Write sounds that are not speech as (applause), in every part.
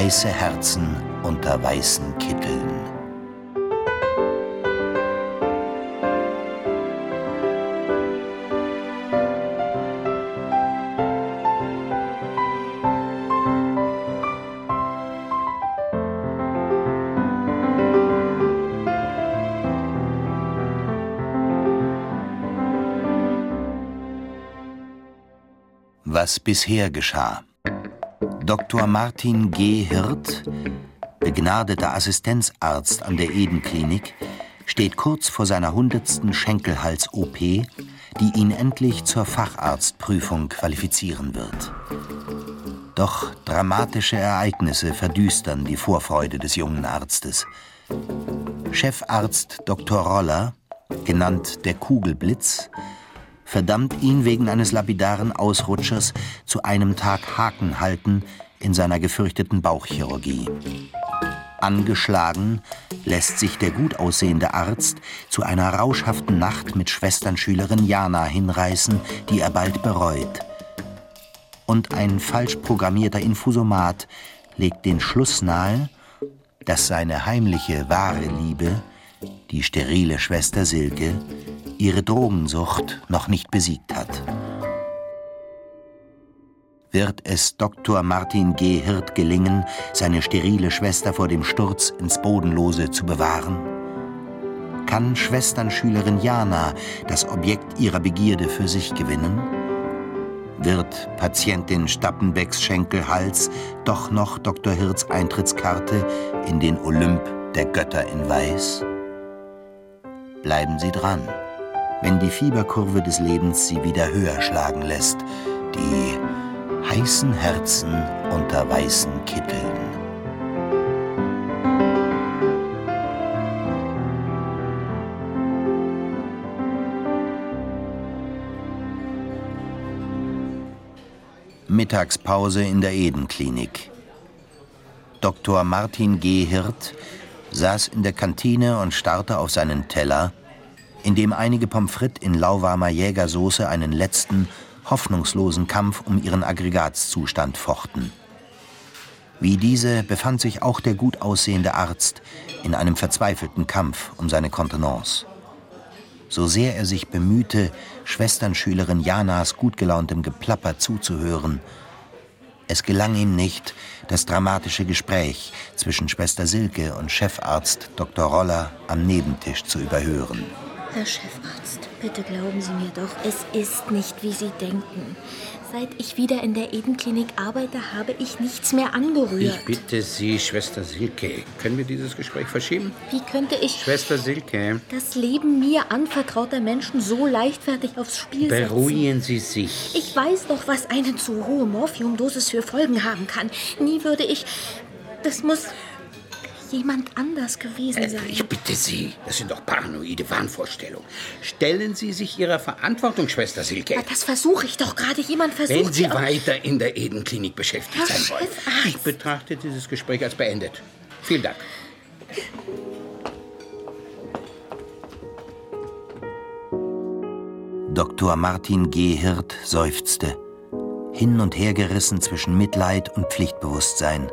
Heiße Herzen unter weißen Kitteln. was bisher geschah. Dr. Martin G. Hirt, begnadeter Assistenzarzt an der Eden-Klinik, steht kurz vor seiner hundertsten Schenkelhals-OP, die ihn endlich zur Facharztprüfung qualifizieren wird. Doch dramatische Ereignisse verdüstern die Vorfreude des jungen Arztes. Chefarzt Dr. Roller, genannt der Kugelblitz, verdammt ihn wegen eines lapidaren Ausrutschers zu einem Tag Haken halten in seiner gefürchteten Bauchchirurgie. Angeschlagen lässt sich der gut aussehende Arzt zu einer rauschhaften Nacht mit Schwesternschülerin Jana hinreißen, die er bald bereut. Und ein falsch programmierter Infusomat legt den Schluss nahe, dass seine heimliche wahre Liebe, die sterile Schwester Silke, ihre Drogensucht noch nicht besiegt hat. Wird es Dr. Martin G. Hirt gelingen, seine sterile Schwester vor dem Sturz ins Bodenlose zu bewahren? Kann Schwesternschülerin Jana das Objekt ihrer Begierde für sich gewinnen? Wird Patientin Stappenbecks Schenkelhals doch noch Dr. Hirts Eintrittskarte in den Olymp der Götter in Weiß? Bleiben Sie dran wenn die Fieberkurve des Lebens sie wieder höher schlagen lässt, die heißen Herzen unter weißen Kitteln. Mittagspause in der Eden-Klinik. Dr. Martin G. Hirt saß in der Kantine und starrte auf seinen Teller, in dem einige Pommes frites in lauwarmer Jägersoße einen letzten, hoffnungslosen Kampf um ihren Aggregatzustand fochten. Wie diese befand sich auch der gut aussehende Arzt in einem verzweifelten Kampf um seine Kontenance. So sehr er sich bemühte, Schwesternschülerin Janas gutgelauntem Geplapper zuzuhören, es gelang ihm nicht, das dramatische Gespräch zwischen Schwester Silke und Chefarzt Dr. Roller am Nebentisch zu überhören. Herr Chefarzt, bitte glauben Sie mir doch, es ist nicht, wie Sie denken. Seit ich wieder in der Edenklinik arbeite, habe ich nichts mehr angerührt. Ich bitte Sie, Schwester Silke, können wir dieses Gespräch verschieben? Wie könnte ich... Schwester Silke. Das Leben mir anvertrauter Menschen so leichtfertig aufs Spiel setzen. Beruhigen Sie sich. Ich weiß doch, was eine zu hohe Morphiumdosis für Folgen haben kann. Nie würde ich... Das muss jemand anders gewesen sein. Äh, ich bitte Sie, das sind doch paranoide Wahnvorstellungen. Stellen Sie sich Ihrer Verantwortung, Schwester Silke. Aber das versuche ich doch gerade. Jemand versucht Wenn Sie weiter in der Edenklinik beschäftigt Herr sein wollen. Chefarzt. Ich betrachte dieses Gespräch als beendet. Vielen Dank. Dr. Martin G. Hirt seufzte, hin und her gerissen zwischen Mitleid und Pflichtbewusstsein.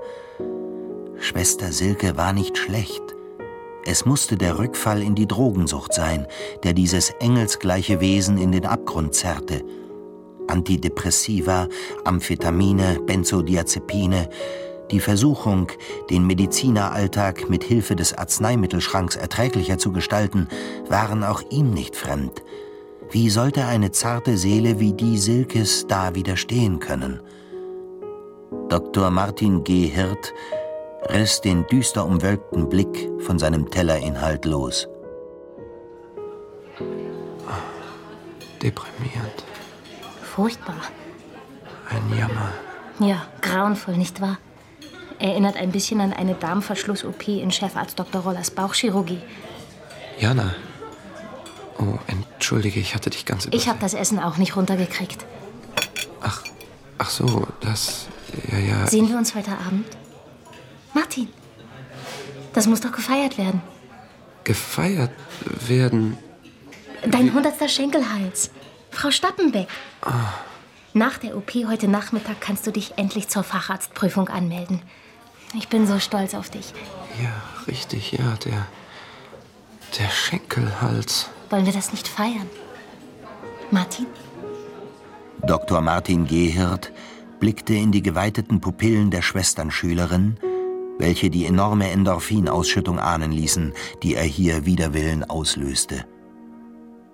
Schwester Silke war nicht schlecht. Es musste der Rückfall in die Drogensucht sein, der dieses engelsgleiche Wesen in den Abgrund zerrte. Antidepressiva, Amphetamine, Benzodiazepine, die Versuchung, den Medizineralltag mit Hilfe des Arzneimittelschranks erträglicher zu gestalten, waren auch ihm nicht fremd. Wie sollte eine zarte Seele wie die Silkes da widerstehen können? Dr. Martin G. Hirt riss den düster umwölkten Blick von seinem Tellerinhalt los. Deprimierend. Furchtbar. Ein Jammer. Ja, grauenvoll, nicht wahr? Erinnert ein bisschen an eine Darmverschluss-OP in Chefarzt Dr. Rollers Bauchchirurgie. Jana. Oh, entschuldige, ich hatte dich ganz übersehen. Ich habe das Essen auch nicht runtergekriegt. Ach, ach so, das. Ja, ja. Sehen wir uns heute Abend? Martin, das muss doch gefeiert werden. Gefeiert werden? Dein hundertster Schenkelhals. Frau Stappenbeck. Ah. Nach der OP heute Nachmittag kannst du dich endlich zur Facharztprüfung anmelden. Ich bin so stolz auf dich. Ja, richtig, ja, der. Der Schenkelhals. Wollen wir das nicht feiern? Martin? Dr. Martin Gehirt blickte in die geweiteten Pupillen der Schwesternschülerin, welche die enorme Endorphinausschüttung ahnen ließen, die er hier wider Willen auslöste.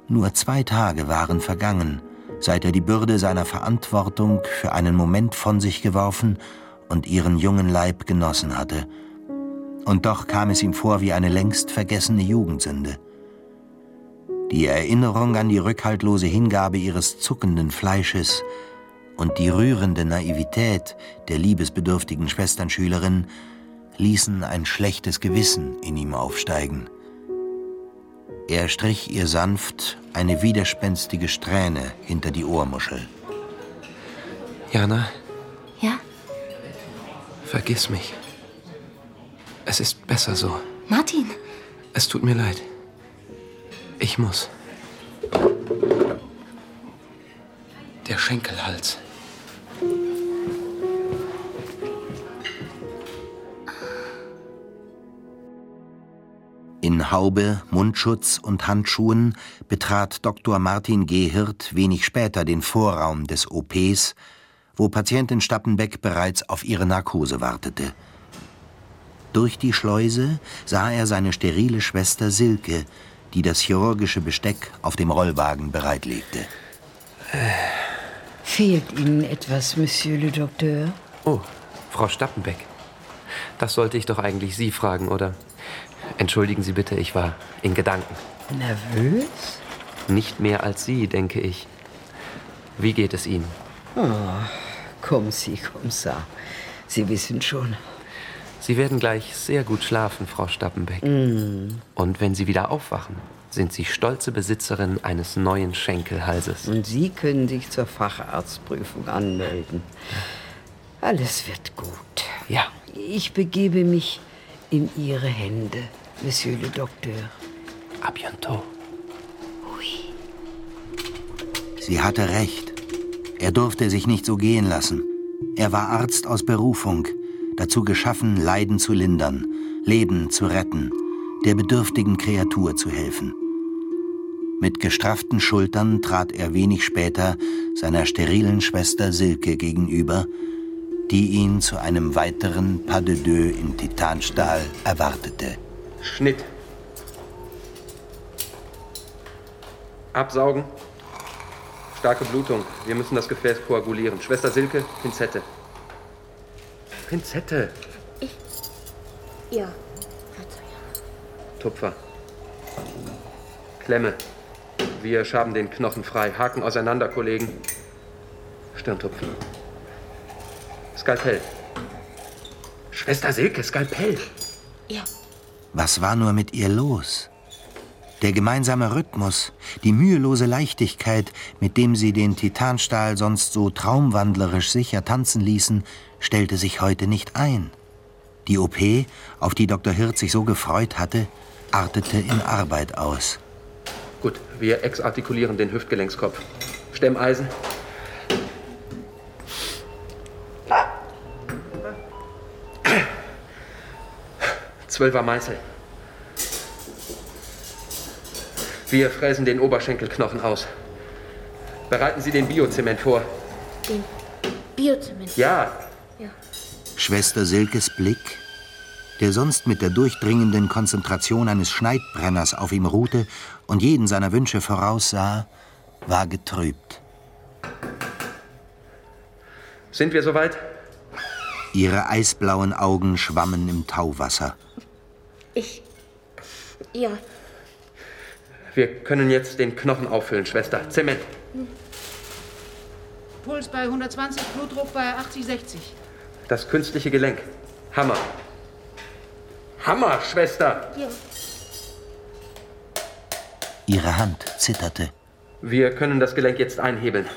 Nur zwei Tage waren vergangen, seit er die Bürde seiner Verantwortung für einen Moment von sich geworfen und ihren jungen Leib genossen hatte. Und doch kam es ihm vor wie eine längst vergessene Jugendsünde. Die Erinnerung an die rückhaltlose Hingabe ihres zuckenden Fleisches und die rührende Naivität der liebesbedürftigen Schwesternschülerin ließen ein schlechtes Gewissen in ihm aufsteigen. Er strich ihr sanft eine widerspenstige Strähne hinter die Ohrmuschel. Jana? Ja? Vergiss mich. Es ist besser so. Martin! Es tut mir leid. Ich muss. Der Schenkelhals. In Haube, Mundschutz und Handschuhen betrat Dr. Martin Gehirt wenig später den Vorraum des OPs, wo Patientin Stappenbeck bereits auf ihre Narkose wartete. Durch die Schleuse sah er seine sterile Schwester Silke, die das chirurgische Besteck auf dem Rollwagen bereitlegte. Fehlt Ihnen etwas, Monsieur le Docteur? Oh, Frau Stappenbeck. Das sollte ich doch eigentlich Sie fragen, oder? Entschuldigen Sie bitte, ich war in Gedanken. Nervös? Nicht mehr als Sie, denke ich. Wie geht es Ihnen? Oh, kommen Sie, komm ça. Sie wissen schon. Sie werden gleich sehr gut schlafen, Frau Stappenbeck. Mm. Und wenn Sie wieder aufwachen, sind Sie stolze Besitzerin eines neuen Schenkelhalses. Und Sie können sich zur Facharztprüfung anmelden. Alles wird gut. Ja. Ich begebe mich in Ihre Hände, Monsieur le Docteur. A bientôt. Sie hatte recht. Er durfte sich nicht so gehen lassen. Er war Arzt aus Berufung, dazu geschaffen, Leiden zu lindern, Leben zu retten, der bedürftigen Kreatur zu helfen. Mit gestrafften Schultern trat er wenig später seiner sterilen Schwester Silke gegenüber, die ihn zu einem weiteren Pas de deux in Titanstahl erwartete. Schnitt. Absaugen. Starke Blutung. Wir müssen das Gefäß koagulieren. Schwester Silke, Pinzette. Pinzette. Ja. Tupfer. Klemme. Wir schaben den Knochen frei. Haken auseinander, Kollegen. Stirntupfen. Skalpell. Schwester Silke, Skalpell. Ja. Was war nur mit ihr los? Der gemeinsame Rhythmus, die mühelose Leichtigkeit, mit dem sie den Titanstahl sonst so traumwandlerisch sicher tanzen ließen, stellte sich heute nicht ein. Die OP, auf die Dr. Hirt sich so gefreut hatte, artete in Arbeit aus. Gut, wir exartikulieren den Hüftgelenkskopf. Stemmeisen. Zwölfer Meißel. Wir fräsen den Oberschenkelknochen aus. Bereiten Sie den Biozement vor. Den Biozement. Ja, Schwester Silkes Blick, der sonst mit der durchdringenden Konzentration eines Schneidbrenners auf ihm ruhte und jeden seiner Wünsche voraussah, war getrübt. Sind wir soweit? Ihre eisblauen Augen schwammen im Tauwasser. Ich. Ja. Wir können jetzt den Knochen auffüllen, Schwester. Zement. Puls bei 120, Blutdruck bei 80, 60. Das künstliche Gelenk. Hammer. Hammer, Schwester. Ja. Ihre Hand zitterte. Wir können das Gelenk jetzt einhebeln.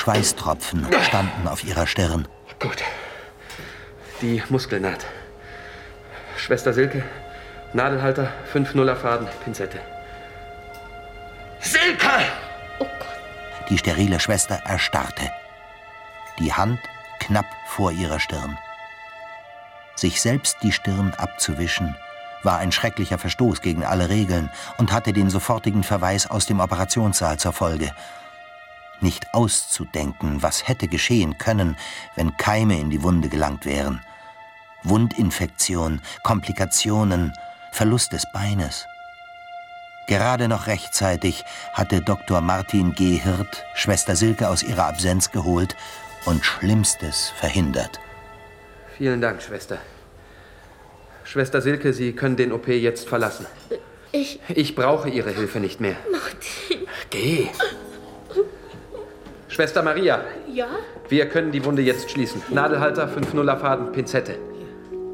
Schweißtropfen standen auf ihrer Stirn. Gut. Die Muskelnaht. Schwester Silke, Nadelhalter, 5 Nuller Faden, Pinzette. Silke! Die sterile Schwester erstarrte. Die Hand, knapp vor ihrer Stirn. Sich selbst die Stirn abzuwischen, war ein schrecklicher Verstoß gegen alle Regeln und hatte den sofortigen Verweis aus dem Operationssaal zur Folge. Nicht auszudenken, was hätte geschehen können, wenn Keime in die Wunde gelangt wären. Wundinfektion, Komplikationen, Verlust des Beines. Gerade noch rechtzeitig hatte Dr. Martin G. Hirt Schwester Silke aus ihrer Absenz geholt und Schlimmstes verhindert. Vielen Dank, Schwester. Schwester Silke, Sie können den OP jetzt verlassen. Ich. Ich brauche Ihre Hilfe nicht mehr. Martin. Geh. Schwester Maria. Ja? Wir können die Wunde jetzt schließen. Nadelhalter, 5-0er Faden, Pinzette.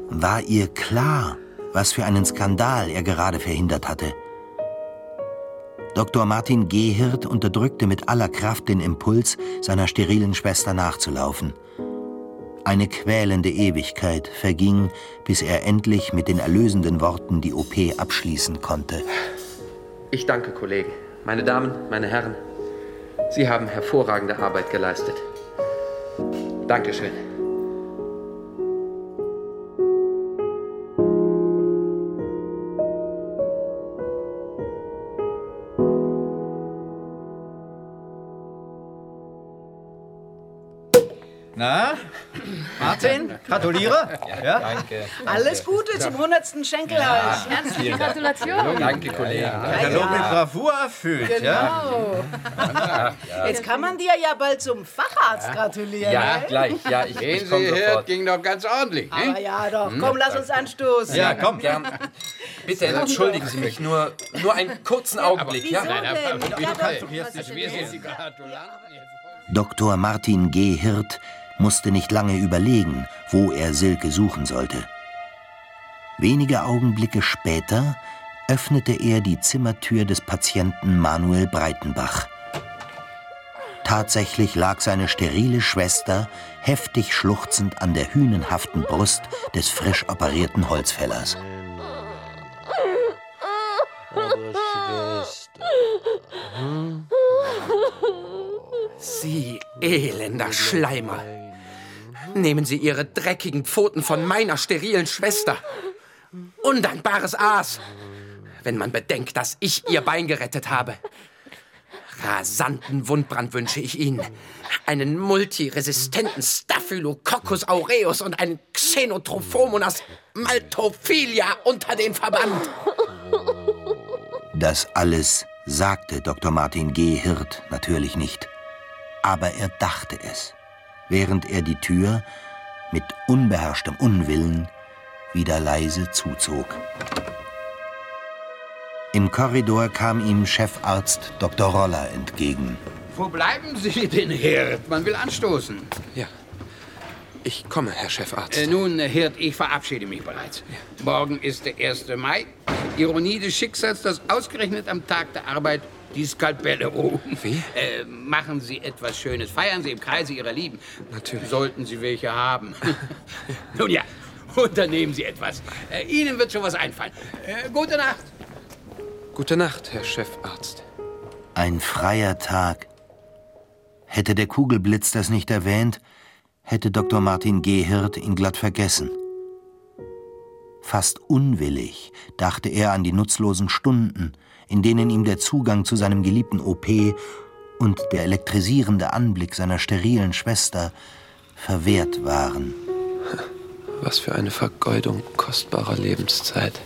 War ihr klar, was für einen Skandal er gerade verhindert hatte? Dr. Martin Gehirt unterdrückte mit aller Kraft den Impuls, seiner sterilen Schwester nachzulaufen. Eine quälende Ewigkeit verging, bis er endlich mit den erlösenden Worten die OP abschließen konnte. Ich danke, Kollegen. Meine Damen, meine Herren, Sie haben hervorragende Arbeit geleistet. Dankeschön. Na, Martin, gratuliere. Ja, Danke. Alles Gute zum 100. Schenkelhaus. Herzliche Gratulation. Danke, Kollege. Katalog mit Bravour erfüllt. Ja? Genau. Jetzt kann man dir ja bald zum Facharzt gratulieren. Ja, ne? gleich. Ja, ich, Gehen ich Sie her, sofort. ging doch ganz ordentlich. Aber Ne? ja doch, Hm? komm, lass uns anstoßen. Ja, komm. Gern. Bitte entschuldigen Sie mich, nur, nur einen kurzen Augenblick. Ja? Wieso denn? Ja, doch. Dr. Martin G. Hirt musste nicht lange überlegen, wo er Silke suchen sollte. Wenige Augenblicke später öffnete er die Zimmertür des Patienten Manuel Breitenbach. Tatsächlich lag seine sterile Schwester heftig schluchzend an der hünenhaften Brust des frisch operierten Holzfällers. Sie elender Schleimer. Nehmen Sie Ihre dreckigen Pfoten von meiner sterilen Schwester. Undankbares Aas. Wenn man bedenkt, dass ich Ihr Bein gerettet habe. Rasanten Wundbrand wünsche ich Ihnen. Einen multiresistenten Staphylococcus aureus und einen Xenotrophomonas maltophilia unter den Verband. Das alles sagte Dr. Martin G. Hirt natürlich nicht. Aber er dachte es, während er die Tür mit unbeherrschtem Unwillen wieder leise zuzog. Im Korridor kam ihm Chefarzt Dr. Roller entgegen. Wo bleiben Sie (laughs) denn, Hirt? Man will anstoßen. Ja. Ich komme, Herr Chefarzt. Äh, nun, Hirt, ich verabschiede mich bereits. Morgen ist der 1. Mai. Ironie des Schicksals, dass ausgerechnet am Tag der Arbeit die Skalpelle ruhen. Wie? Äh, machen Sie etwas Schönes. Feiern Sie im Kreise Ihrer Lieben. Natürlich. Sollten Sie welche haben. (laughs) nun ja, unternehmen Sie etwas. Äh, Ihnen wird schon was einfallen. Äh, gute Nacht. Gute Nacht, Herr Chefarzt. Ein freier Tag. Hätte der Kugelblitz das nicht erwähnt, hätte Dr. Martin G. Hirt ihn glatt vergessen. Fast unwillig dachte er an die nutzlosen Stunden, in denen ihm der Zugang zu seinem geliebten OP und der elektrisierende Anblick seiner sterilen Schwester verwehrt waren. Was für eine Vergeudung kostbarer Lebenszeit.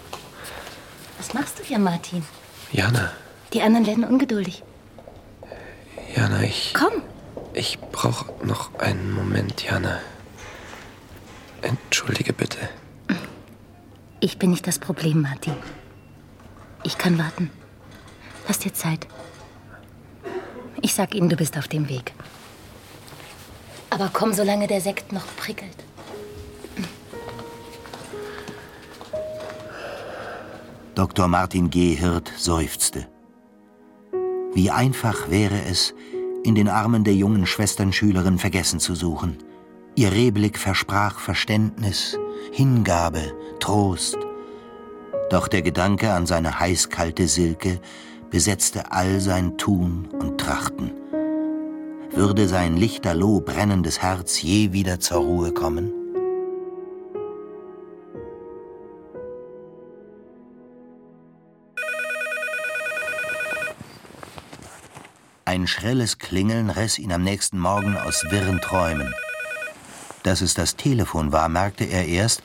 Was machst du hier, Martin? Jana, Die anderen werden ungeduldig. Jana, ich. Komm. Ich brauche noch einen Moment, Jana. Entschuldige bitte. Ich bin nicht das Problem, Martin. Ich kann warten. Lass dir Zeit. Ich sag ihnen, du bist auf dem Weg. Aber komm, solange der Sekt noch prickelt. Dr. Martin G. Hirt seufzte. Wie einfach wäre es, in den Armen der jungen Schwesternschülerin vergessen zu suchen. Ihr Rehblick versprach Verständnis, Hingabe, Trost. Doch der Gedanke an seine heißkalte Silke besetzte all sein Tun und Trachten. würde sein lichterloh brennendes Herz je wieder zur Ruhe kommen? Ein schrilles Klingeln riss ihn am nächsten Morgen aus wirren Träumen. Dass es das Telefon war, merkte er erst,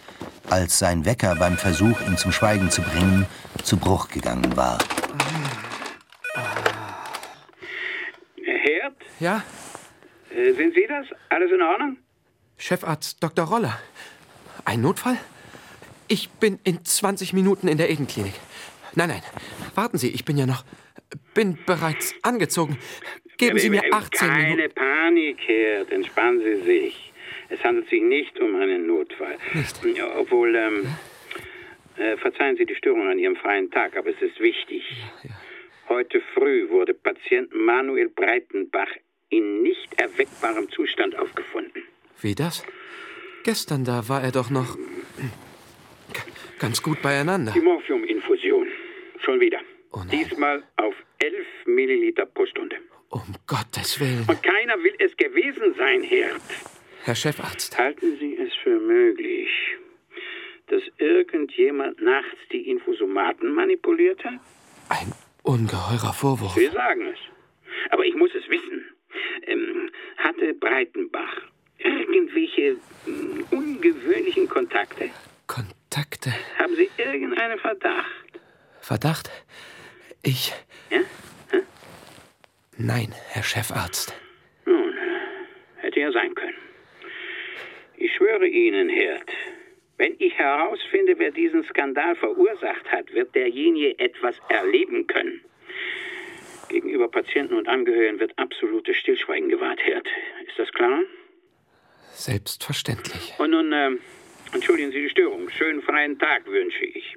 als sein Wecker beim Versuch, ihn zum Schweigen zu bringen, zu Bruch gegangen war. Ja? Äh, sind Sie das? Alles in Ordnung? Chefarzt Dr. Roller. Ein Notfall? Ich bin in 20 Minuten in der Edenklinik. Nein, nein, warten Sie, ich bin ja noch. bin bereits angezogen. Geben Sie mir 18 Keine Minuten. Panik, Herd. Entspannen Sie sich. Es handelt sich nicht um einen Notfall. Nicht? Ja, Obwohl, ähm, äh, verzeihen Sie die Störung an Ihrem freien Tag, aber es ist wichtig. Heute früh wurde Patient Manuel Breitenbach in nicht erweckbarem Zustand aufgefunden. Wie das? Gestern da war er doch noch ganz gut beieinander. Die Morphiuminfusion. Schon wieder. Diesmal auf 11 Milliliter pro Stunde. Um Gottes Willen. Und keiner will es gewesen sein, Herd. Herr Chefarzt. Halten Sie es für möglich, dass irgendjemand nachts die Infusomaten manipuliert hat? Ein ungeheurer Vorwurf. Wir sagen es. Aber ich muss es wissen. Ähm, hatte Breitenbach irgendwelche mm, ungewöhnlichen Kontakte? Kontakte. Haben Sie irgendeinen Verdacht? Verdacht? Ich. Ja? Nein, Herr Chefarzt. Nun, hätte ja sein können. Ich schwöre Ihnen, Herd, wenn ich herausfinde, wer diesen Skandal verursacht hat, wird derjenige etwas erleben können. Gegenüber Patienten und Angehörigen wird absolutes Stillschweigen gewahrt, Herd. Ist das klar? Selbstverständlich. Und nun, ähm, entschuldigen Sie die Störung. Schönen freien Tag wünsche ich.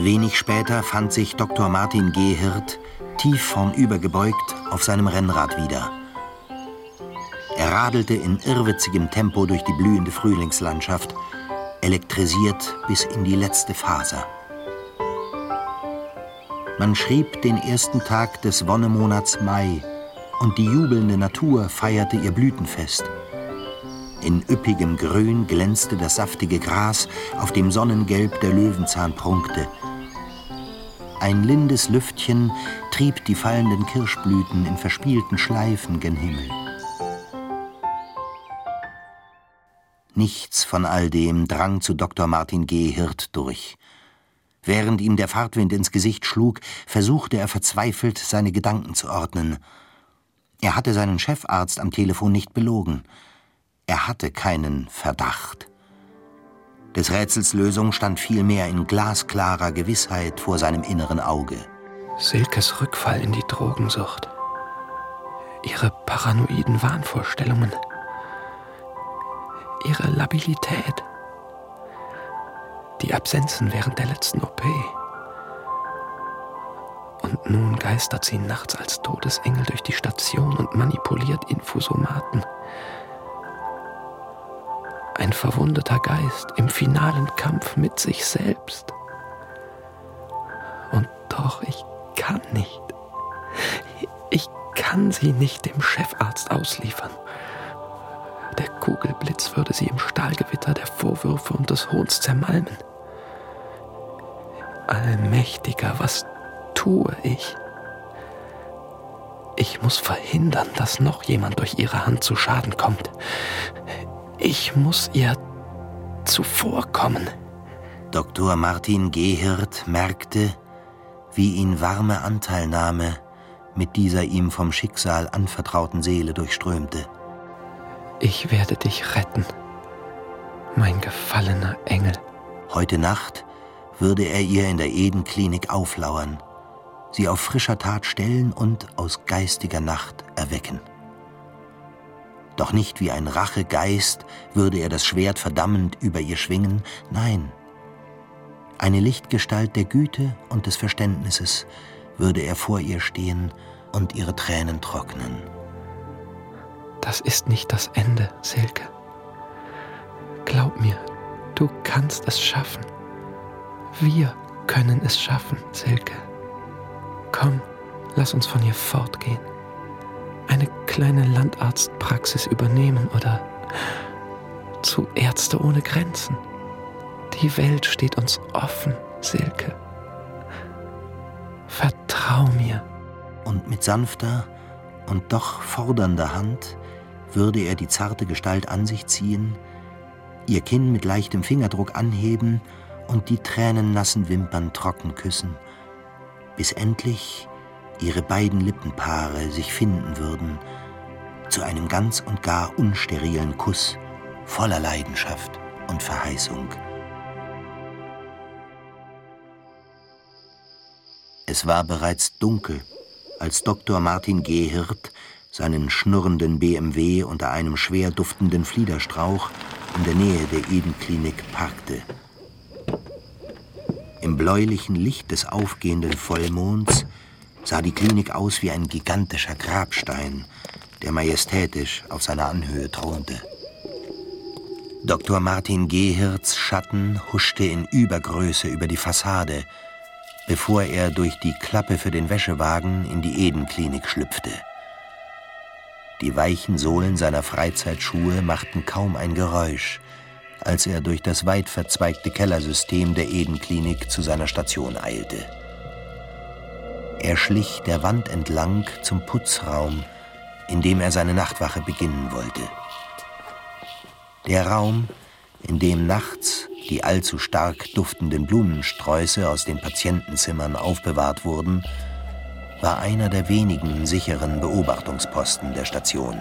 Wenig später fand sich Dr. Martin Gehirt tief vornübergebeugt auf seinem Rennrad wieder. Er radelte in irrwitzigem Tempo durch die blühende Frühlingslandschaft, elektrisiert bis in die letzte Faser. Man schrieb den ersten Tag des Wonnemonats Mai und die jubelnde Natur feierte ihr Blütenfest. In üppigem Grün glänzte das saftige Gras, auf dem Sonnengelb der Löwenzahn prunkte. Ein lindes Lüftchen trieb die fallenden Kirschblüten in verspielten Schleifen gen Himmel. Nichts von all dem drang zu Dr. Martin G. Hirt durch. Während ihm der Fahrtwind ins Gesicht schlug, versuchte er verzweifelt, seine Gedanken zu ordnen. Er hatte seinen Chefarzt am Telefon nicht belogen. Er hatte keinen Verdacht. Des Rätsels Lösung stand vielmehr in glasklarer Gewissheit vor seinem inneren Auge. Silkes Rückfall in die Drogensucht. Ihre paranoiden Wahnvorstellungen. Ihre Labilität. Die Absenzen während der letzten OP. Und nun geistert sie nachts als Todesengel durch die Station und manipuliert Infusomaten. Ein verwundeter Geist im finalen Kampf mit sich selbst. Und doch, ich kann nicht. Ich kann sie nicht dem Chefarzt ausliefern. Der Kugelblitz würde sie im Stahlgewitter der Vorwürfe und des Hohns zermalmen. Allmächtiger, was tue ich? Ich muss verhindern, dass noch jemand durch ihre Hand zu Schaden kommt. Ich muss ihr zuvorkommen. Dr. Martin Gehirt merkte, wie ihn warme Anteilnahme mit dieser ihm vom Schicksal anvertrauten Seele durchströmte. Ich werde dich retten, mein gefallener Engel. Heute Nacht würde er ihr in der Eden-Klinik auflauern, sie auf frischer Tat stellen und aus geistiger Nacht erwecken. Doch nicht wie ein Rachegeist würde er das Schwert verdammend über ihr schwingen, nein. Eine Lichtgestalt der Güte und des Verständnisses würde er vor ihr stehen und ihre Tränen trocknen. Das ist nicht das Ende, Silke. Glaub mir, du kannst es schaffen. Wir können es schaffen, Silke. Komm, lass uns von hier fortgehen. Eine kleine Landarztpraxis übernehmen oder zu Ärzte ohne Grenzen. Die Welt steht uns offen, Silke. Vertrau mir. Und mit sanfter und doch fordernder Hand würde er die zarte Gestalt an sich ziehen, ihr Kinn mit leichtem Fingerdruck anheben und die tränennassen Wimpern trocken küssen, bis endlich ihre beiden Lippenpaare sich finden würden zu einem ganz und gar unsterilen Kuss voller Leidenschaft und Verheißung. Es war bereits dunkel, als Dr. Martin Gehirt seinen schnurrenden BMW unter einem schwer duftenden Fliederstrauch in der Nähe der Eden-Klinik parkte. Im bläulichen Licht des aufgehenden Vollmonds sah die Klinik aus wie ein gigantischer Grabstein, der majestätisch auf seiner Anhöhe thronte. Dr. Martin Gehirts Schatten huschte in Übergröße über die Fassade, bevor er durch die Klappe für den Wäschewagen in die Eden-Klinik schlüpfte. Die weichen Sohlen seiner Freizeitschuhe machten kaum ein Geräusch, als er durch das weit verzweigte Kellersystem der Eden-Klinik zu seiner Station eilte. Er schlich der Wand entlang zum Putzraum, in dem er seine Nachtwache beginnen wollte. Der Raum, in dem nachts die allzu stark duftenden Blumensträuße aus den Patientenzimmern aufbewahrt wurden, war einer der wenigen sicheren Beobachtungsposten der Station.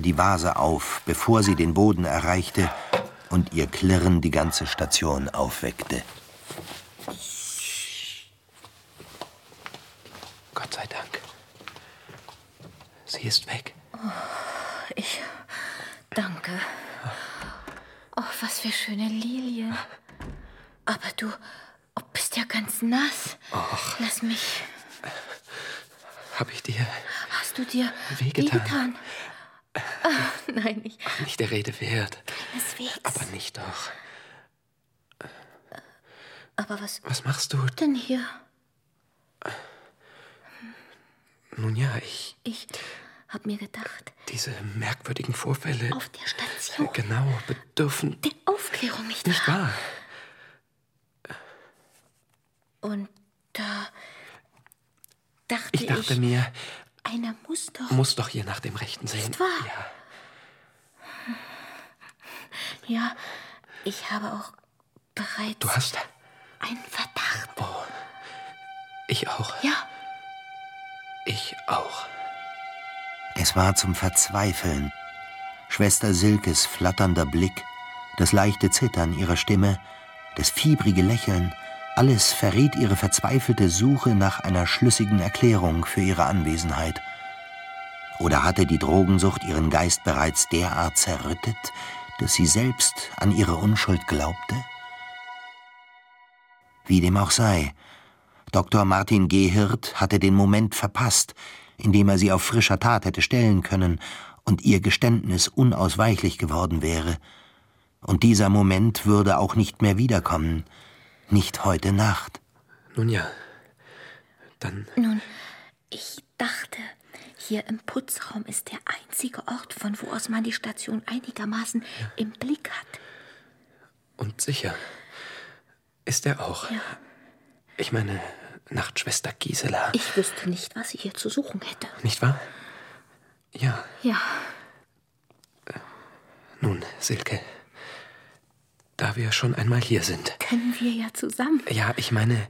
Er die Vase auf, bevor sie den Boden erreichte und ihr Klirren die ganze Station aufweckte. Gott sei Dank. Sie ist weg. Ich. Danke. Oh, was für schöne Lilien. Aber du oh, bist ja ganz nass. Och. Lass mich. Hab ich dir Hast du dir Wehgetan. wehgetan? Ah, nein, ich. nicht der Rede wert? Keineswegs. Aber nicht doch. Aber was Was machst du? denn hier? Nun ja, ich. Ich hab mir gedacht, Diese merkwürdigen Vorfälle. auf der Station. Genau, bedürfen. Der Aufklärung nicht, Nicht wahr? Und da dachte Ich dachte mir, einer muss doch. muss doch hier nach dem Rechten sehen. Nicht wahr? Ja. Ja, ich habe auch bereits Du hast. Einen Verdacht. Ich auch. Ja, Ich auch. Es war zum Verzweifeln. Schwester Silkes flatternder Blick, das leichte Zittern ihrer Stimme, das fiebrige Lächeln, alles verriet ihre verzweifelte Suche nach einer schlüssigen Erklärung für ihre Anwesenheit. Oder hatte die Drogensucht ihren Geist bereits derart zerrüttet, dass sie selbst an ihre Unschuld glaubte? Wie dem auch sei, Dr. Martin Gehirt hatte den Moment verpasst, in dem er sie auf frischer Tat hätte stellen können und ihr Geständnis unausweichlich geworden wäre. Und dieser Moment würde auch nicht mehr wiederkommen, nicht heute Nacht. Nun ja. Dann. nun, ich dachte, hier im Putzraum ist der einzige Ort, von wo aus man die Station einigermaßen im Blick hat. Und sicher. Ist er auch. Ja. Ich meine, Nachtschwester Gisela. Ich wüsste nicht, was sie hier zu suchen hätte. Nicht wahr? Ja. Ja, Nun, Silke. Da wir schon einmal hier sind. können wir ja zusammen. Ja, ich meine,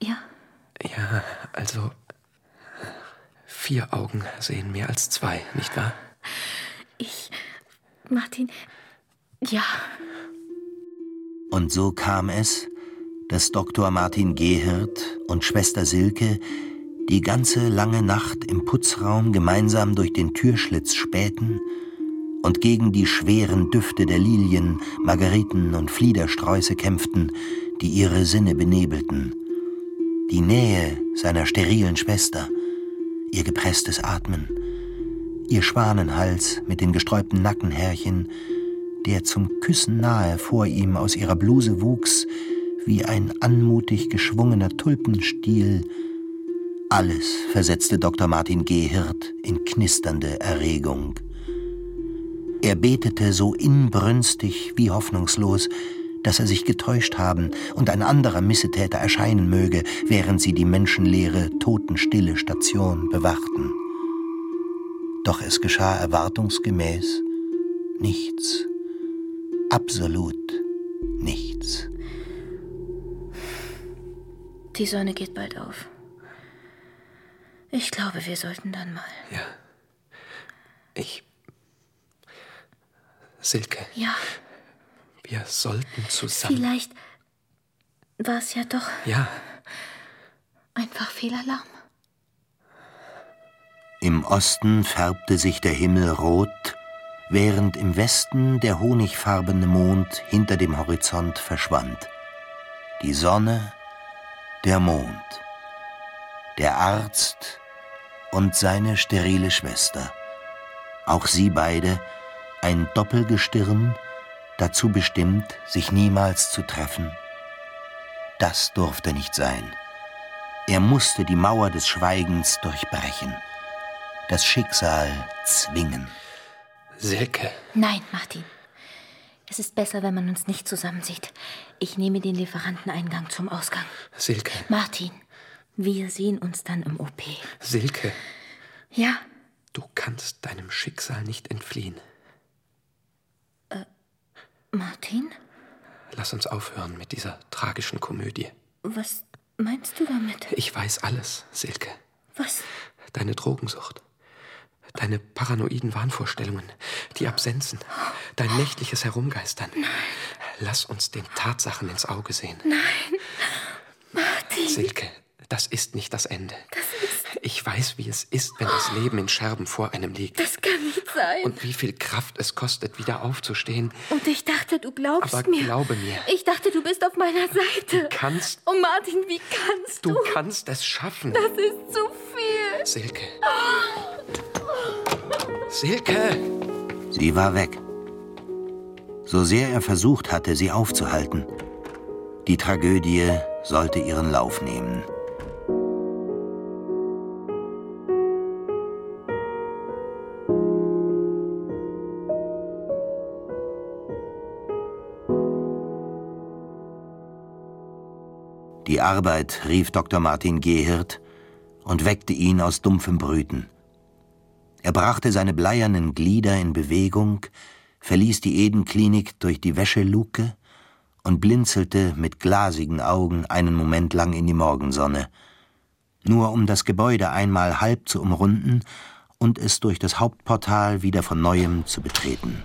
Ja, ja, also. Vier Augen sehen mehr als zwei, nicht wahr? Ich. Martin. Ja. Und so kam es, dass Dr. Martin Gehirt und Schwester Silke die ganze lange Nacht im Putzraum gemeinsam durch den Türschlitz spähten und gegen die schweren Düfte der Lilien, Margeriten und Fliedersträuße kämpften, die ihre Sinne benebelten. Die Nähe seiner sterilen Schwester, ihr gepresstes Atmen, ihr Schwanenhals mit den gesträubten Nackenhärchen, der zum Küssen nahe vor ihm aus ihrer Bluse wuchs, wie ein anmutig geschwungener Tulpenstiel, alles versetzte Dr. Martin Gehirt in knisternde Erregung. Er betete so inbrünstig wie hoffnungslos, dass er sich getäuscht haben und ein anderer Missetäter erscheinen möge, während sie die menschenleere, totenstille Station bewachten. Doch es geschah erwartungsgemäß nichts, absolut nichts. Die Sonne geht bald auf. Ich glaube, wir sollten dann mal. Ja. Ich. Silke. Ja. Wir sollten zusammen. Vielleicht war es ja doch Ja, einfach Fehlalarm. Im Osten färbte sich der Himmel rot, während im Westen der honigfarbene Mond hinter dem Horizont verschwand. Die Sonne, der Mond, der Arzt und seine sterile Schwester. Auch sie beide, ein Doppelgestirn, dazu bestimmt, sich niemals zu treffen. Das durfte nicht sein. Er musste die Mauer des Schweigens durchbrechen, das Schicksal zwingen. Silke. Nein, Martin. Es ist besser, wenn man uns nicht zusammensieht. Ich nehme den Lieferanteneingang zum Ausgang. Silke. Martin, wir sehen uns dann im OP. Silke. Ja, Du kannst deinem Schicksal nicht entfliehen. Martin? Lass uns aufhören mit dieser tragischen Komödie. Was meinst du damit? Ich weiß alles, Silke. Was? Deine Drogensucht. Deine paranoiden Wahnvorstellungen, die Absenzen, dein nächtliches Herumgeistern. Lass uns den Tatsachen ins Auge sehen. Nein. Martin. Silke, das ist nicht das Ende. Ich weiß, wie es ist, wenn das Leben in Scherben vor einem liegt. Das kann nicht sein. Und wie viel Kraft es kostet, wieder aufzustehen. Und ich dachte, du glaubst Aber mir. glaube mir, Ich dachte, du bist auf meiner Seite. du kannst, Oh Martin, wie kannst du du? kannst es schaffen. Das ist zu viel. Silke. Silke! Sie war weg. So sehr er versucht hatte, sie aufzuhalten. Die Tragödie sollte ihren Lauf nehmen. Die Arbeit rief Dr. Martin Gehirt und weckte ihn aus dumpfem Brüten. Er brachte seine bleiernen Glieder in Bewegung, verließ die Eden-Klinik durch die Wäscheluke und blinzelte mit glasigen Augen einen Moment lang in die Morgensonne, nur um das Gebäude einmal halb zu umrunden und es durch das Hauptportal wieder von neuem zu betreten.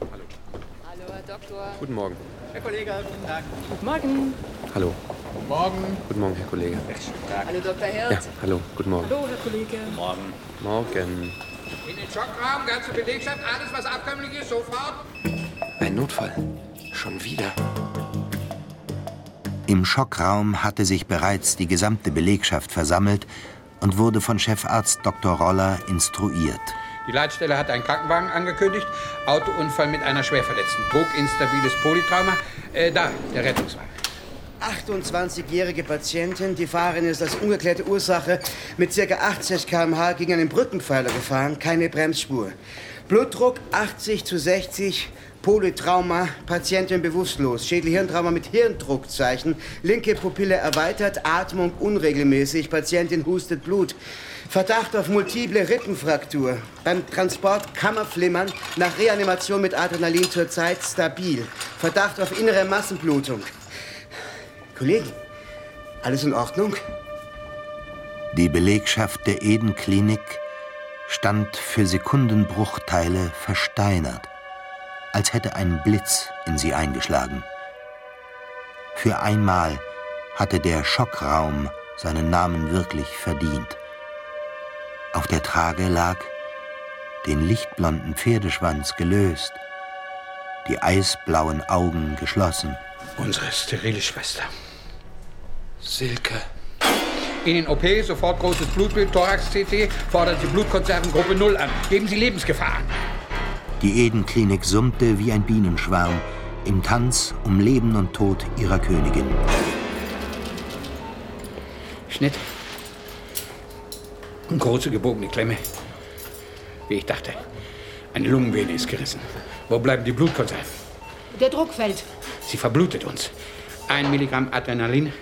Hallo, Herr Doktor. Guten Morgen. Herr Kollege, guten Tag. Guten Morgen. Hallo. Guten Morgen. Guten Morgen, Herr Kollege. Hallo, Dr. Hirt. Ja, hallo. Guten Morgen. Hallo, Herr Kollege. Morgen. Morgen. In den Schockraum, ganze Belegschaft, alles, was abkömmlich ist, sofort. Ein Notfall. Schon wieder. Im Schockraum hatte sich bereits die gesamte Belegschaft versammelt und wurde von Chefarzt Dr. Roller instruiert. Die Leitstelle hat einen Krankenwagen angekündigt. Autounfall mit einer Schwerverletzten. Druckinstabiles Polytrauma. Äh, da, der Rettungswagen. 28-jährige Patientin, die Fahrerin ist als ungeklärte Ursache mit ca. 80 km/h gegen einen Brückenpfeiler gefahren, keine Bremsspur. Blutdruck 80 zu 60, Polytrauma, Patientin bewusstlos, Schädel-Hirntrauma mit Hirndruckzeichen, linke Pupille erweitert, Atmung unregelmäßig, Patientin hustet Blut. Verdacht auf multiple Rippenfraktur. Beim Transport Kammerflimmern, nach Reanimation mit Adrenalin zurzeit stabil. Verdacht auf innere Massenblutung. Kollegen, alles in Ordnung? Die Belegschaft der Eden-Klinik stand für Sekundenbruchteile versteinert, als hätte ein Blitz in sie eingeschlagen. Für einmal hatte der Schockraum seinen Namen wirklich verdient. Auf der Trage lag, den lichtblonden Pferdeschwanz gelöst, die eisblauen Augen geschlossen. Unsere sterile Schwester. Silke. In den OP sofort großes Blutbild, Thorax-CT, fordern Sie Blutkonservengruppe 0 an. Geben Sie Lebensgefahr. Die Eden-Klinik summte wie ein Bienenschwarm im Tanz um Leben und Tod ihrer Königin. Schnitt. Eine große gebogene Klemme. Wie ich dachte. Eine Lungenvene ist gerissen. Wo bleiben die Blutkonserven? Der Druck fällt. Sie verblutet uns. Ein Milligramm Adrenalin.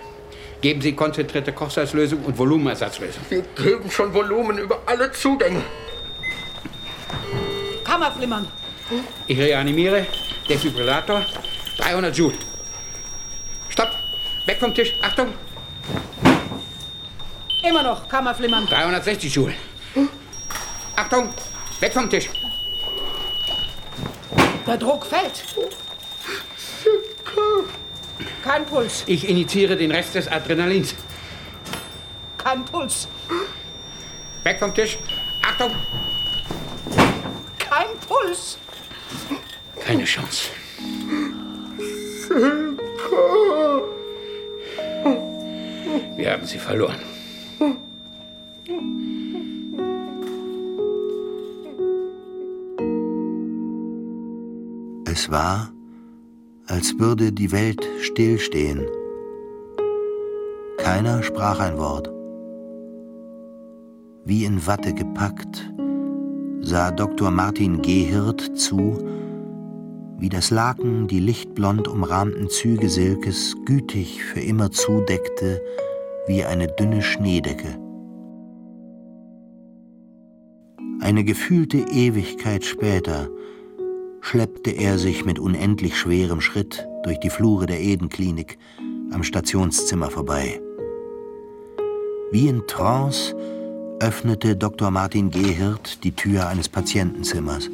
Geben Sie konzentrierte Kochsalzlösung und Volumenersatzlösung. Wir geben schon Volumen über alle Zugänge. Kammerflimmern. Ich reanimiere. Defibrillator. 300 Joule. Stopp. Weg vom Tisch. Achtung. Immer noch Kammerflimmern. 360 Joule. Achtung. Weg vom Tisch. Der Druck fällt. Kein Puls. Ich initiiere den Rest des Adrenalins. Kein Puls. Weg vom Tisch. Achtung. Kein Puls. Keine Chance. Wir haben sie verloren. Es war, als würde die Welt stillstehen. Keiner sprach ein Wort. Wie in Watte gepackt, sah Dr. Martin Gehirt zu, wie das Laken die lichtblond umrahmten Züge Silkes gütig für immer zudeckte wie eine dünne Schneedecke. Eine gefühlte Ewigkeit später schleppte er sich mit unendlich schwerem Schritt durch die Flure der Eden-Klinik am Stationszimmer vorbei. Wie in Trance öffnete Dr. Martin Gehirt die Tür eines Patientenzimmers.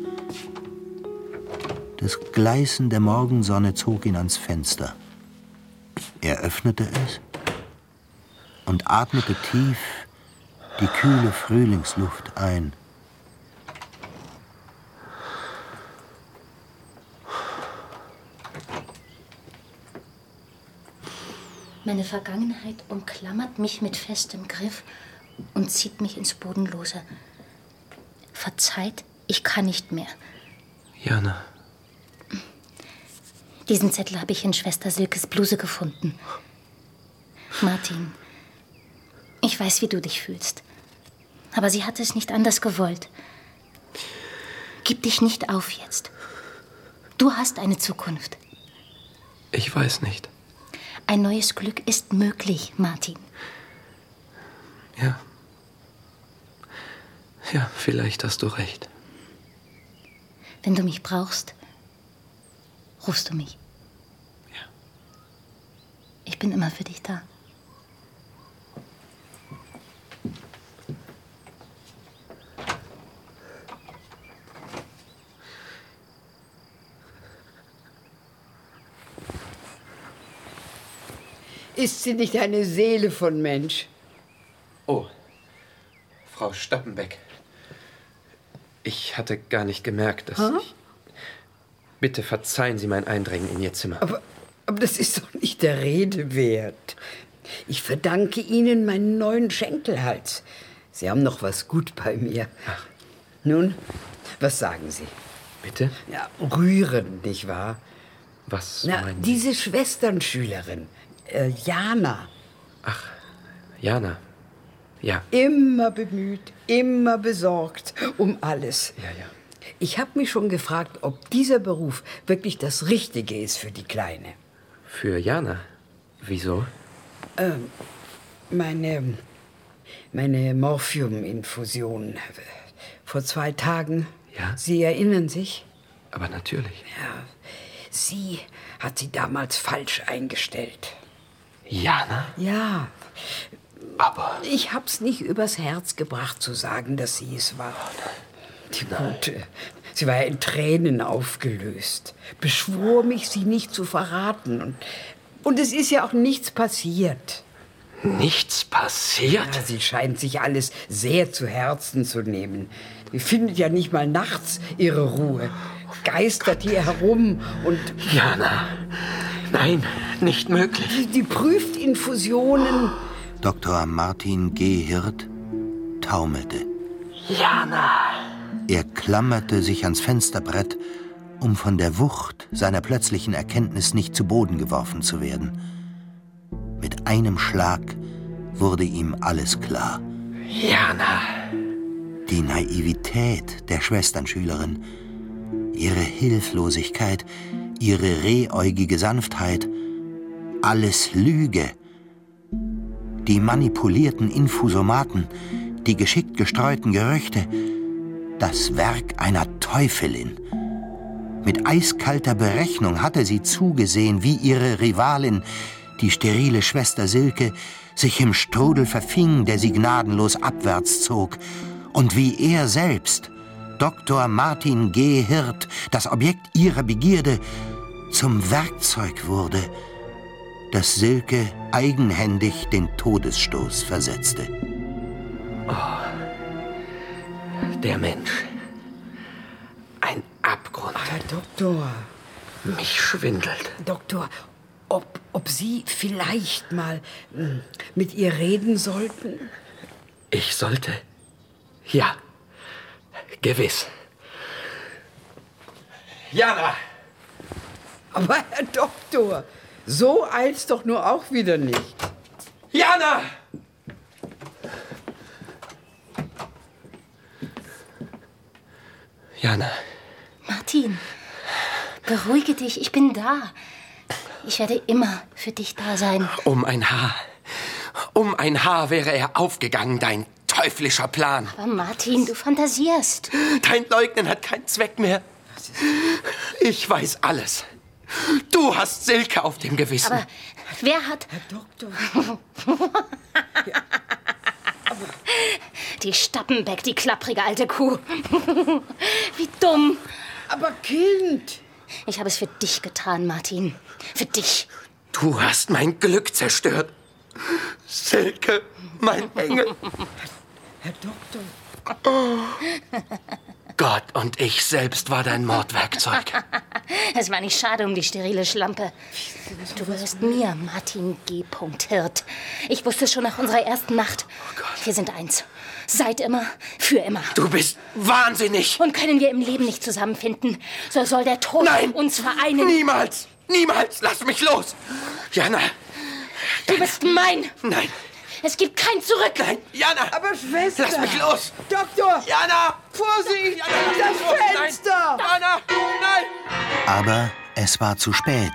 Das Gleißen der Morgensonne zog ihn ans Fenster. Er öffnete es und atmete tief die kühle Frühlingsluft ein. Meine Vergangenheit umklammert mich mit festem Griff und zieht mich ins Bodenlose. Verzeiht, ich kann nicht mehr. Jana, Diesen Zettel habe ich in Schwester Silkes Bluse gefunden. Martin, ich weiß, wie du dich fühlst. Aber sie hat es nicht anders gewollt. Gib dich nicht auf jetzt. Du hast eine Zukunft. ich weiß nicht. Ein neues Glück ist möglich, Martin. Ja. Ja, vielleicht hast du recht. Wenn du mich brauchst, rufst du mich. Ja. Ich bin immer für dich da. Ist sie nicht eine Seele von Mensch? Oh, Frau Stappenbeck. Ich hatte gar nicht gemerkt, dass Hä? ich. Bitte verzeihen Sie mein Eindringen in Ihr Zimmer. Aber, aber das ist doch nicht der Rede wert. Ich verdanke Ihnen meinen neuen Schenkelhals. Sie haben noch was gut bei mir. Nun, was sagen Sie? Bitte? Ja, rührend, nicht wahr? Was Na, diese Schwesternschülerin, äh, Jana, Jana. Ja. immer bemüht, immer besorgt um alles. Ja, ja. Ich habe mich schon gefragt, ob dieser Beruf wirklich das Richtige ist für die Kleine. Für Jana. Wieso? Ähm, meine, meine Morphiuminfusion. Vor zwei Tagen. Ja? Sie erinnern sich? Aber natürlich. Ja. Sie hat sie damals falsch eingestellt. Jana? Ja. Aber. Ich hab's nicht übers Herz gebracht zu sagen, dass sie es war. Die Gute. Sie war in Tränen aufgelöst, beschwor mich, sie nicht zu verraten. Und, und es ist ja auch nichts passiert. Nichts passiert? Ja, sie scheint sich alles sehr zu Herzen zu nehmen. Sie findet ja nicht mal nachts ihre Ruhe. Geistert hier herum und. Jana, nein, nicht möglich. Die, die prüft Infusionen. Dr. Martin G. Hirt taumelte. Jana! Er klammerte sich ans Fensterbrett, um von der Wucht seiner plötzlichen Erkenntnis nicht zu Boden geworfen zu werden. Mit einem Schlag wurde ihm alles klar. Jana! Die Naivität der Schwesternschülerin, ihre Hilflosigkeit, ihre rehäugige Sanftheit, alles Lüge. Die manipulierten Infusomaten, die geschickt gestreuten Gerüchte, das Werk einer Teufelin. Mit eiskalter Berechnung hatte sie zugesehen, wie ihre Rivalin, die sterile Schwester Silke, sich im Strudel verfing, der sie gnadenlos abwärts zog, und wie er selbst, Dr. Martin G. Hirt, das Objekt ihrer Begierde, zum Werkzeug wurde, das Silke eigenhändig den Todesstoß versetzte. Oh, der Mensch. Ein Abgrund. Herr Doktor. Mich schwindelt. Doktor, ob, ob Sie vielleicht mal hm, mit ihr reden sollten? Ich sollte? Ja, gewiss. Jana! Aber Herr Doktor, so eilt's doch nur auch wieder nicht. Jana! Jana. Martin, beruhige dich, ich bin da. Ich werde immer für dich da sein. Um ein Haar. Um ein Haar wäre er aufgegangen, dein teuflischer Plan. Aber Martin, du fantasierst. Dein Leugnen hat keinen Zweck mehr. Ich weiß alles. Du hast Silke auf dem Gewissen. Aber wer hat... Herr Doktor. Die Stappenbeck, die klapprige alte Kuh. Wie dumm. Aber Kind. Ich habe es für dich getan, Martin. Für dich. Du hast mein Glück zerstört. Silke, mein Engel. Herr Doktor. Gott und ich selbst war dein Mordwerkzeug. Es war nicht schade um die sterile Schlampe. Du gehörst mir, Martin G. Hirt. Ich wusste schon nach unserer ersten Nacht. Wir sind eins. Seit immer, für immer. Du bist wahnsinnig. Und können wir im Leben nicht zusammenfinden, so soll der Tod Nein, uns vereinen. Niemals! Niemals! Lass mich los! Jana! Du bist mein! Nein! Es gibt kein Zurück! Nein, Jana! Aber Schwester! Lass mich los! Doktor! Jana! Vorsicht! Jana, das Fenster! Nein. Jana! Nein! Aber es war zu spät.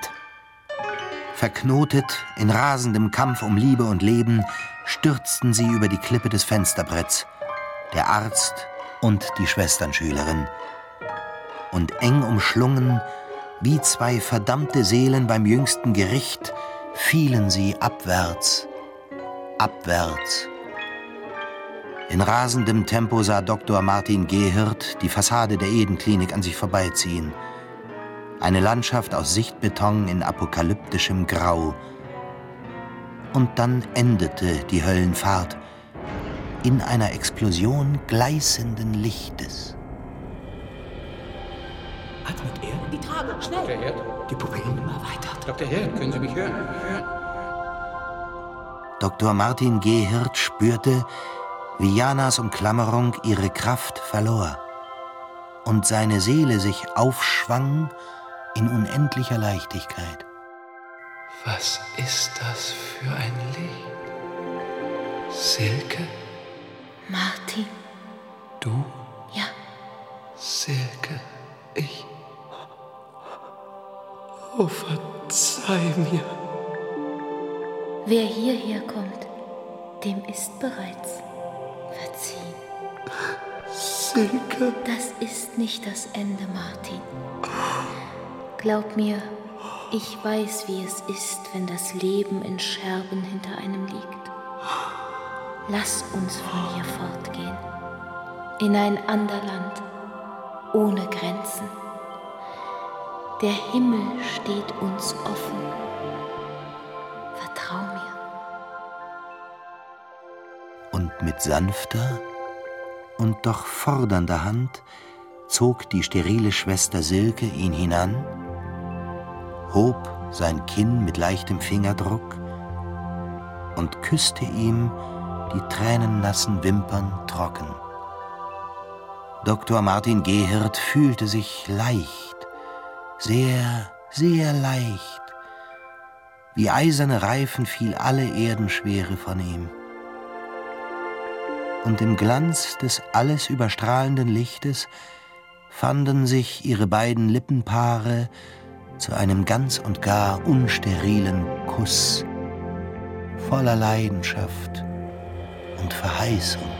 Verknotet in rasendem Kampf um Liebe und Leben stürzten sie über die Klippe des Fensterbretts, der Arzt und die Schwesternschülerin. Und eng umschlungen, wie zwei verdammte Seelen beim jüngsten Gericht, fielen sie abwärts, abwärts. In rasendem Tempo sah Dr. Martin Gehirt die Fassade der Edenklinik an sich vorbeiziehen. Eine Landschaft aus Sichtbeton in apokalyptischem Grau. Und dann endete die Höllenfahrt in einer Explosion gleißenden Lichtes. Atmet er? Die Trage, schnell. Dr. Herd? Die Pupillen immer weiter. Dr. Herd, können Sie mich hören? Dr. Martin G. Hirt spürte, wie Janas Umklammerung ihre Kraft verlor und seine Seele sich aufschwang in unendlicher Leichtigkeit. Was ist das für ein Licht? Silke? Martin, Du? ja, Silke? Ich? Oh, verzeih mir. wer hierher kommt, dem ist bereits verziehen. Silke? Das ist nicht das Ende, Martin. Glaub mir, ich weiß, wie es ist, wenn das Leben in Scherben hinter einem liegt. Lass uns von hier fortgehen. In ein ander Land, ohne Grenzen. Der Himmel steht uns offen. Vertrau mir. Und mit sanfter und doch fordernder Hand zog die sterile Schwester Silke ihn hinan, hob sein Kinn mit leichtem Fingerdruck und küsste ihm die tränennassen Wimpern trocken. Dr. Martin Gehirt fühlte sich leicht, sehr, sehr leicht. Wie eiserne Reifen fiel alle Erdenschwere von ihm. Und im Glanz des alles überstrahlenden Lichtes fanden sich ihre beiden Lippenpaare zu einem ganz und gar unsterilen Kuss voller Leidenschaft und Verheißung.